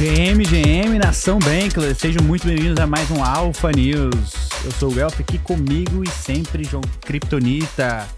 GM, GM, Nação Bankless, sejam muito bem-vindos a mais um Alpha News. Eu sou o Elf aqui comigo e sempre João Kryptonita.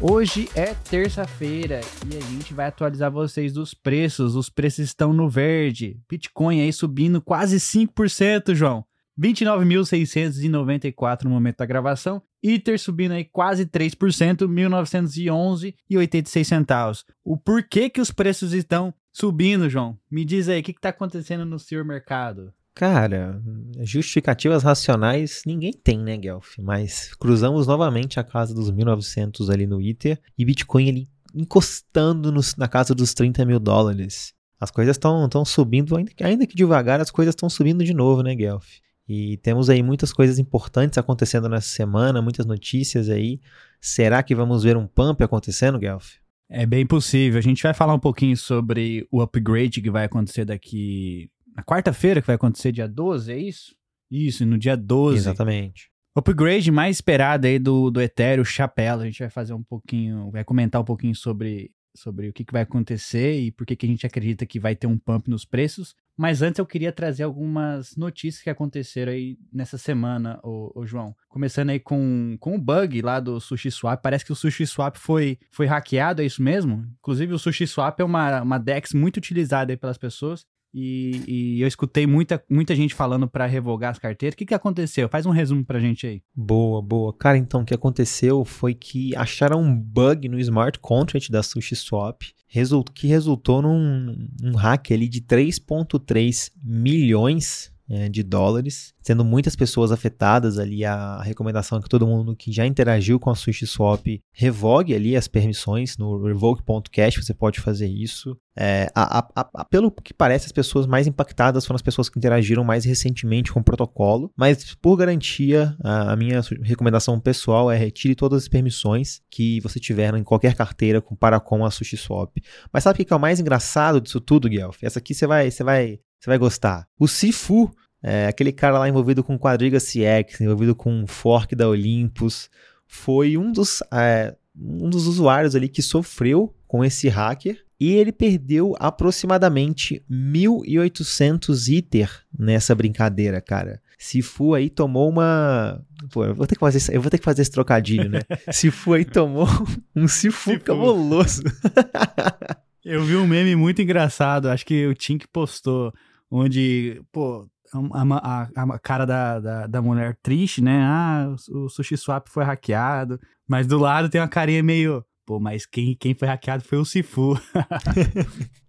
Hoje é terça-feira e a gente vai atualizar vocês dos preços. Os preços estão no verde. Bitcoin aí subindo quase 5%, João. 29.694 no momento da gravação. Ether subindo aí quase 3%, 1.911,86 centavos. O porquê que os preços estão subindo, João? Me diz aí, o que está acontecendo no seu mercado? Cara, justificativas racionais ninguém tem, né, Guelph? Mas cruzamos novamente a casa dos 1900 ali no Ether e Bitcoin ali encostando nos, na casa dos 30 mil dólares. As coisas estão subindo, ainda, ainda que devagar, as coisas estão subindo de novo, né, Guelph? E temos aí muitas coisas importantes acontecendo nessa semana, muitas notícias aí. Será que vamos ver um pump acontecendo, Guelph? É bem possível. A gente vai falar um pouquinho sobre o upgrade que vai acontecer daqui. Na quarta-feira, que vai acontecer dia 12, é isso? Isso, no dia 12. Exatamente. O upgrade mais esperado aí do, do Ethereum, Chapéu. A gente vai fazer um pouquinho, vai comentar um pouquinho sobre, sobre o que, que vai acontecer e por que, que a gente acredita que vai ter um pump nos preços. Mas antes eu queria trazer algumas notícias que aconteceram aí nessa semana, ô, ô, João. Começando aí com, com o bug lá do SushiSwap. Parece que o SushiSwap foi, foi hackeado, é isso mesmo? Inclusive o SushiSwap é uma, uma DEX muito utilizada aí pelas pessoas. E, e, eu escutei muita, muita gente falando para revogar as carteiras. O que, que aconteceu? Faz um resumo pra gente aí. Boa, boa. Cara, então o que aconteceu foi que acharam um bug no smart contract da SushiSwap que resultou num um hack ali de 3,3 milhões de dólares, sendo muitas pessoas afetadas ali. A recomendação é que todo mundo que já interagiu com a SushiSwap revogue ali as permissões no revoke.cash, você pode fazer isso. É, a, a, a, pelo que parece, as pessoas mais impactadas foram as pessoas que interagiram mais recentemente com o protocolo, mas por garantia, a, minha recomendação pessoal é retire todas as permissões que você tiver em qualquer carteira com, para com a SushiSwap. Mas sabe o que é o mais engraçado disso tudo, Guelph? Essa aqui você vai, você vai, você vai gostar. O Sifu é, aquele cara lá envolvido com Quadriga CX, envolvido com fork da Olympus, foi um dos, é, um dos usuários ali que sofreu com esse hacker e ele perdeu aproximadamente 1.800 ITER nessa brincadeira, cara. Sifu aí tomou uma. Pô, eu vou ter que fazer, eu vou ter que fazer esse trocadilho, né? Sifu aí tomou um Sifu, Sifu. cabuloso. eu vi um meme muito engraçado, acho que o Tink postou, onde, pô, a, a, a cara da, da, da, mulher triste, né? Ah, o, o Sushi Swap foi hackeado. Mas do lado tem uma carinha meio. Pô, mas quem, quem foi hackeado foi o Sifu.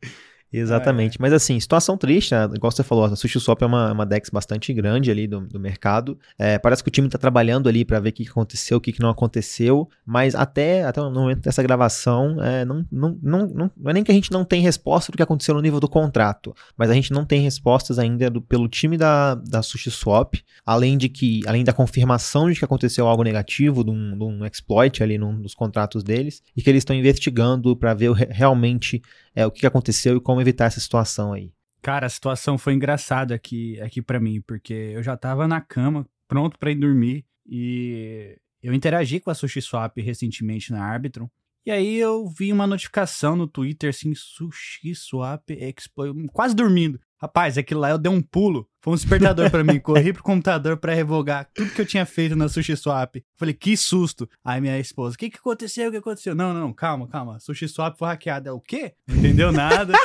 Exatamente. É. Mas assim, situação triste, né? Igual você falou, a SushiSwap é uma, uma DEX bastante grande ali do, do mercado. É, parece que o time está trabalhando ali para ver o que aconteceu, o que não aconteceu. Mas até, até no momento dessa gravação, é, não, não, não, não, não é nem que a gente não tem resposta do que aconteceu no nível do contrato, mas a gente não tem respostas ainda do, pelo time da, da SushiSwap, além de que, além da confirmação de que aconteceu algo negativo, de um, de um exploit ali num dos contratos deles, e que eles estão investigando para ver realmente é, o que aconteceu e como evitar essa situação aí. Cara, a situação foi engraçada aqui, aqui para mim, porque eu já tava na cama, pronto para ir dormir, e eu interagi com a SushiSwap recentemente na Arbitrum, e aí eu vi uma notificação no Twitter assim, SushiSwap Exploit, quase dormindo. Rapaz, aquilo lá eu dei um pulo. Foi um despertador para mim. Corri pro computador para revogar tudo que eu tinha feito na SushiSwap. Falei, que susto. Aí minha esposa, o que que aconteceu? O que aconteceu? Não, não, calma, calma. SushiSwap foi hackeada. O quê? Não entendeu nada.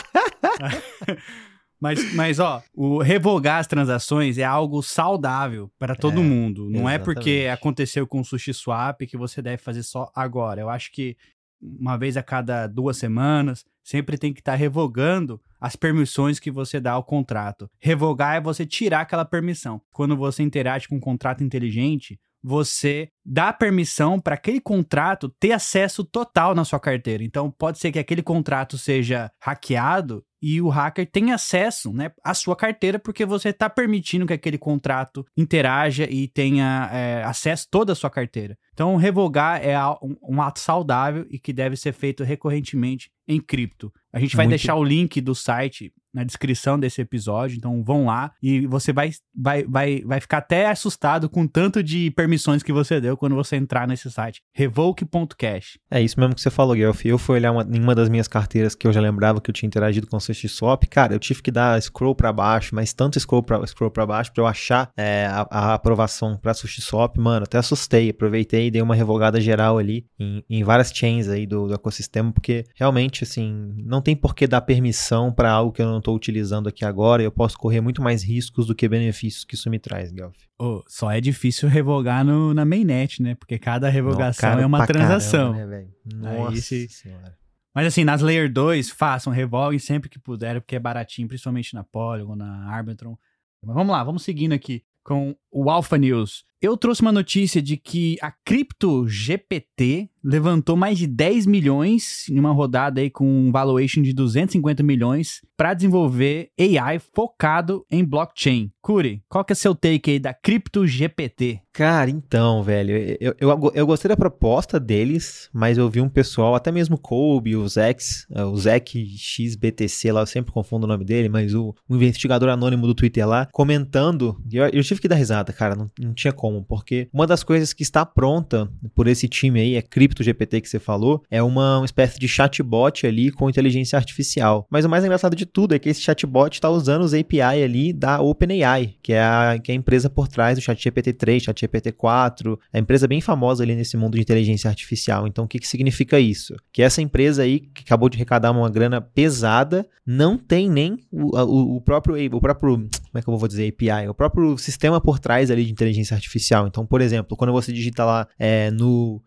Mas, mas, ó, o revogar as transações é algo saudável para todo é, mundo. Não exatamente. é porque aconteceu com o SushiSwap que você deve fazer só agora. Eu acho que uma vez a cada duas semanas, sempre tem que estar tá revogando as permissões que você dá ao contrato. Revogar é você tirar aquela permissão. Quando você interage com um contrato inteligente, você dá permissão para aquele contrato ter acesso total na sua carteira. Então, pode ser que aquele contrato seja hackeado e o hacker tem acesso né, à sua carteira porque você está permitindo que aquele contrato interaja e tenha é, acesso toda a sua carteira. Então, revogar é um, ato saudável e que deve ser feito recorrentemente em cripto. A gente vai Muito... deixar o link do site na descrição desse episódio, então vão lá e você vai, vai, vai, vai ficar até assustado com tanto de permissões que você deu quando você entrar nesse site, revoke.cash. É isso mesmo que você falou, Guelph. Eu fui olhar uma, em uma das minhas carteiras que eu já lembrava que eu tinha interagido com o SushiSwap, cara, eu tive que dar scroll para baixo, mas tanto scroll para scroll para baixo para eu achar é, a, a, aprovação para SushiSwap, mano, até assustei, aproveitei e dei uma revogada geral ali em, em várias chains aí do, do ecossistema, porque realmente, assim, não tem por que dar permissão para algo que eu não estou utilizando aqui agora, eu posso correr muito mais riscos do que benefícios que isso me traz, Guelph. Oh, só é difícil revogar no, na mainnet, né? Porque cada revogação não, é uma transação. Caramba, né, Nossa Aí, se... senhora. Mas assim, nas Layer 2, façam, revoguem sempre que puderem, porque é baratinho, principalmente na Polygon, na Arbitron. Mas vamos lá, vamos seguindo aqui com o Alpha News. Eu trouxe uma notícia de que a Crypto GPT levantou mais de 10 milhões em uma rodada aí com um valuation de 250 milhões para desenvolver AI focado em blockchain. Curi, qual que é seu take aí da Crypto GPT? Cara, então, velho, eu, eu, eu gostei da proposta deles, mas eu vi um pessoal, até mesmo Kobe, o Zex, é, o Zek XBTC lá, eu sempre confundo o nome dele, mas o, o investigador anônimo do Twitter lá, comentando, eu, eu tive que dar risada, cara, não, não tinha como, porque uma das coisas que está pronta por esse time aí, é Crypto GPT que você falou, é uma, uma espécie de chatbot ali com inteligência artificial. Mas o mais engraçado de tudo é que esse chatbot está usando os API ali da OpenAI, que é a, que é a empresa por trás do ChatGPT 3, ChatGPT 4, é a empresa bem famosa ali nesse mundo de inteligência artificial. Então, o que, que significa isso? Que essa empresa aí, que acabou de arrecadar uma grana pesada, não tem nem o, o, o próprio, o próprio, como é que eu vou dizer, API, o próprio sistema por trás ali de inteligência artificial artificial. Então, por exemplo, quando você digita lá é, no,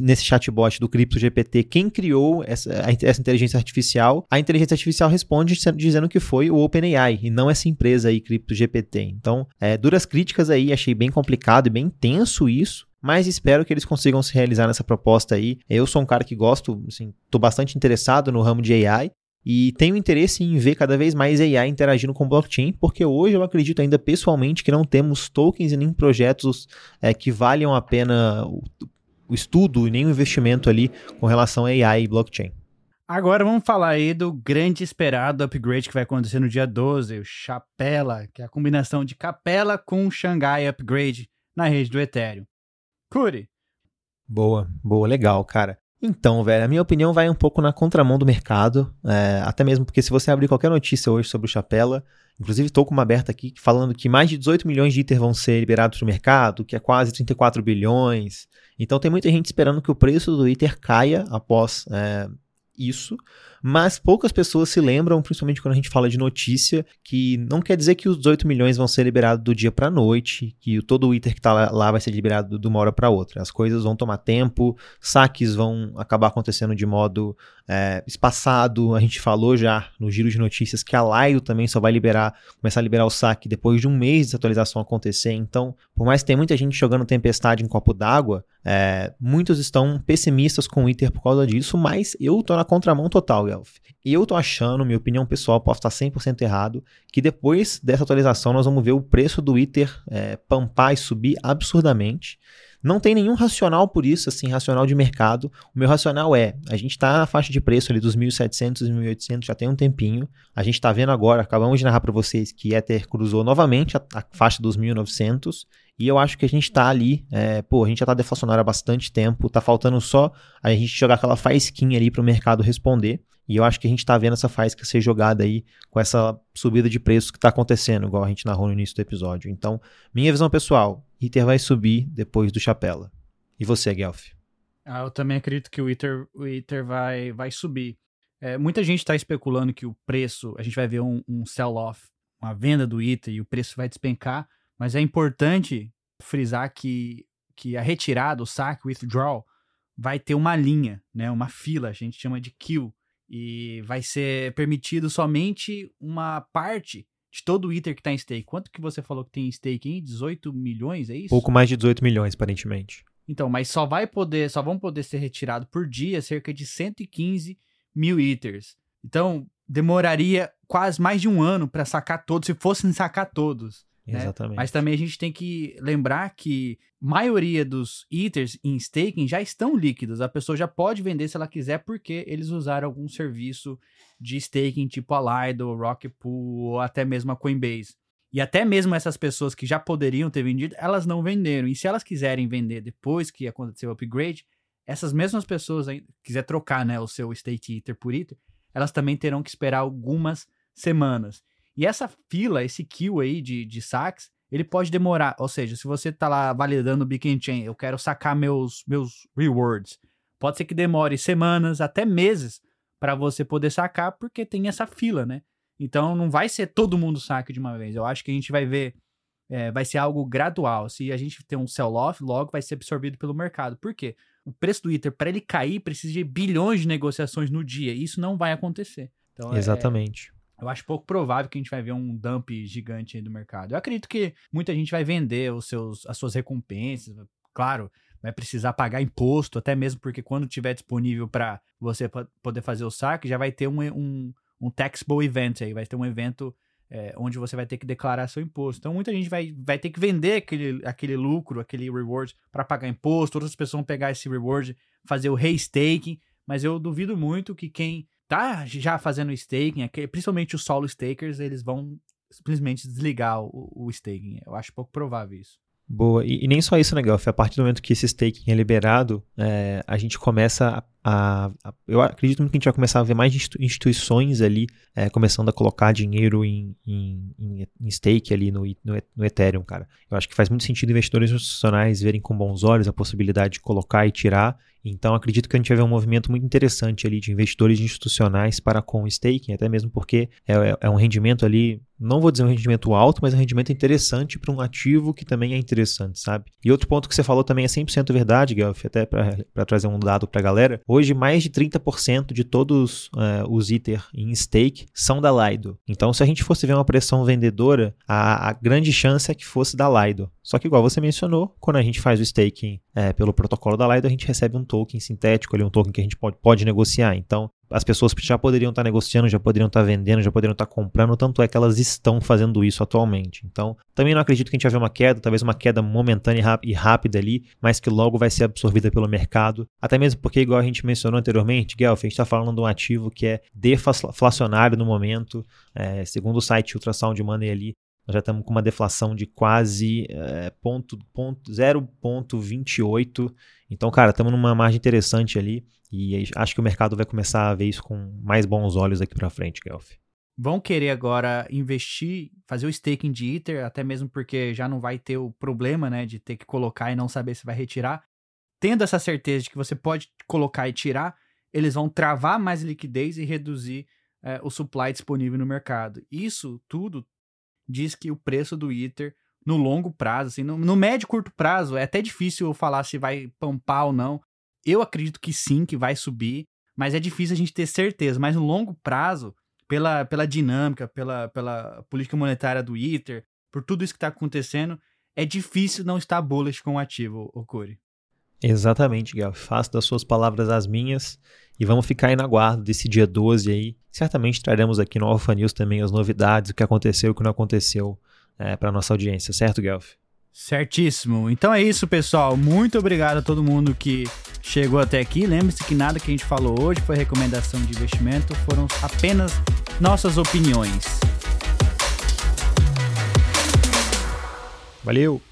nesse chatbot do Crypto GPT quem criou essa, essa inteligência artificial, a inteligência artificial responde dizendo que foi o OpenAI e não essa empresa aí, Crypto GPT. Então, é, duras críticas aí, achei bem complicado e bem tenso isso mas espero que eles consigam se realizar nessa proposta aí. Eu sou um cara que gosto, assim, tô bastante interessado no ramo de AI e tenho interesse em ver cada vez mais AI interagindo com blockchain, porque hoje eu acredito ainda pessoalmente que não temos tokens e nem projetos é, que valham a pena o, estudo e nem o investimento ali com relação a AI e blockchain. Agora vamos falar aí do grande esperado upgrade que vai acontecer no dia 12, o Chapela, que é a combinação de Capela com Xangai Upgrade na rede do Ethereum. Curi. Boa, boa, legal, cara. Então, velho, a minha opinião vai um pouco na contramão do mercado, é, até mesmo porque se você abrir qualquer notícia hoje sobre o Chapela, inclusive estou com uma aberta aqui falando que mais de 18 milhões de ITER vão ser liberados para o mercado, que é quase 34 bilhões. Então tem muita gente esperando que o preço do ITER caia após é, isso, mas poucas pessoas se lembram, principalmente quando a gente fala de notícia, que não quer dizer que os 18 milhões vão ser liberados do dia para noite, que todo o ITER que está lá vai ser liberado de uma hora para outra. As coisas vão tomar tempo, saques vão acabar acontecendo de modo é, espaçado. A gente falou já no giro de notícias que a Lido também só vai liberar, começar a liberar o saque depois de um mês de atualização acontecer. Então, por mais que tenha muita gente jogando tempestade em copo d'água, é, muitos estão pessimistas com o ITER por causa disso, mas eu tô na contramão total, e eu tô achando, minha opinião pessoal, posso estar 100% errado, que depois dessa atualização nós vamos ver o preço do Ether é, pampar e subir absurdamente. Não tem nenhum racional por isso, assim, racional de mercado. O meu racional é, a gente está na faixa de preço ali dos 1.700, 1.800 já tem um tempinho. A gente está vendo agora, acabamos de narrar para vocês que Ether cruzou novamente a, a faixa dos 1.900 e eu acho que a gente está ali, é, pô, a gente já está deflacionário há bastante tempo, tá faltando só a gente jogar aquela faísquinha ali para o mercado responder. E eu acho que a gente está vendo essa faísca ser jogada aí com essa subida de preços que está acontecendo, igual a gente narrou no início do episódio. Então, minha visão pessoal, Ether vai subir depois do Chapela. E você, Guelph? Ah, eu também acredito que o Ether, o Ether vai, vai subir. É, muita gente está especulando que o preço, a gente vai ver um, um sell-off, uma venda do Ether e o preço vai despencar, mas é importante frisar que, que a retirada, o saque, o withdrawal, vai ter uma linha, né, uma fila, a gente chama de queue, e vai ser permitido somente uma parte de todo o Ether que está em stake. Quanto que você falou que tem em stake aí? 18 milhões, é isso? Pouco mais de 18 milhões, aparentemente. Então, mas só vai poder, só vão poder ser retirado por dia cerca de 115 mil Ethers. Então, demoraria quase mais de um ano para sacar todos, se fossem sacar todos. Né? Exatamente. Mas também a gente tem que lembrar que maioria dos Ethers em staking já estão líquidos. A pessoa já pode vender se ela quiser, porque eles usaram algum serviço de staking tipo a Lido, Rocket Pool ou até mesmo a Coinbase. E até mesmo essas pessoas que já poderiam ter vendido, elas não venderam. E se elas quiserem vender depois que aconteceu o upgrade, essas mesmas pessoas quiser trocar né, o seu State Ether por Ether, elas também terão que esperar algumas semanas. E essa fila, esse queue aí de, de saques, ele pode demorar. Ou seja, se você tá lá validando o Beacon Chain, eu quero sacar meus, meus rewards. Pode ser que demore semanas, até meses, para você poder sacar, porque tem essa fila, né? Então não vai ser todo mundo saque de uma vez. Eu acho que a gente vai ver, é, vai ser algo gradual. Se a gente tem um sell-off, logo vai ser absorvido pelo mercado. Por quê? O preço do Ether, para ele cair, precisa de bilhões de negociações no dia. E isso não vai acontecer. Então, é, Exatamente. É, eu acho pouco provável que a gente vai ver um dump gigante aí do mercado. Eu acredito que muita gente vai vender os seus, as suas recompensas. Claro, vai precisar pagar imposto, até mesmo porque quando tiver disponível para você poder fazer o saque, já vai ter um, um, um taxable event aí, vai ter um evento é, onde você vai ter que declarar seu imposto. Então muita gente vai, vai ter que vender aquele, aquele lucro, aquele reward para pagar imposto, outras pessoas vão pegar esse reward, fazer o restaking, mas eu duvido muito que quem tá já fazendo staking, principalmente os solo stakers, eles vão simplesmente desligar o, o staking. Eu acho pouco provável isso. Boa, e, e nem só isso, né, Gelf? A partir do momento que esse staking é liberado, é, a gente começa a, a, Eu acredito que a gente vai começar a ver mais instituições ali é, começando a colocar dinheiro em, em, em, em stake ali no, no, no, Ethereum, cara. Eu acho que faz muito sentido investidores institucionais verem com bons olhos a possibilidade de colocar e tirar então, acredito que a gente vai ver um movimento muito interessante ali de investidores institucionais para com staking, até mesmo porque é, é, é um rendimento ali, não vou dizer um rendimento alto, mas um rendimento interessante para um ativo que também é interessante, sabe? E outro ponto que você falou também é 100% verdade, Guelph, até para trazer um dado para a galera. Hoje, mais de 30% de todos uh, os Ether em stake são da Lido. Então, se a gente fosse ver uma pressão vendedora, a, a grande chance é que fosse da Lido. Só que, igual você mencionou, quando a gente faz o staking é, pelo protocolo da Lido, a gente recebe um token sintético, ali, um token que a gente pode, pode negociar. Então, as pessoas já poderiam estar negociando, já poderiam estar vendendo, já poderiam estar comprando, tanto é que elas estão fazendo isso atualmente. Então, também não acredito que a gente vai ver uma queda, talvez uma queda momentânea e rápida ali, mas que logo vai ser absorvida pelo mercado. Até mesmo porque, igual a gente mencionou anteriormente, Guelph, a gente está falando de um ativo que é deflacionário no momento. É, segundo o site Ultrasound Money ali, nós já estamos com uma deflação de quase é, ponto, ponto, 0,28. Então, cara, estamos numa margem interessante ali. E acho que o mercado vai começar a ver isso com mais bons olhos aqui para frente, Guelph. Vão querer agora investir, fazer o staking de Ether, até mesmo porque já não vai ter o problema, né, de ter que colocar e não saber se vai retirar. Tendo essa certeza de que você pode colocar e tirar, eles vão travar mais liquidez e reduzir é, o supply disponível no mercado. Isso tudo diz que o preço do Ether no longo prazo, assim, no, no médio e curto prazo, é até difícil eu falar se vai pampar ou não. Eu acredito que sim, que vai subir, mas é difícil a gente ter certeza. Mas no longo prazo, pela, pela dinâmica, pela, pela política monetária do Ether, por tudo isso que está acontecendo, é difícil não estar bullish com o ativo, o Corey. Exatamente, Gal. Faço das suas palavras as minhas e vamos ficar aí na guarda desse dia 12 aí. Certamente traremos aqui no Alpha News também as novidades, o que aconteceu e o que não aconteceu é, para nossa audiência, certo, Guelph? Certíssimo. Então é isso, pessoal. Muito obrigado a todo mundo que chegou até aqui. Lembre-se que nada que a gente falou hoje foi recomendação de investimento, foram apenas nossas opiniões. Valeu!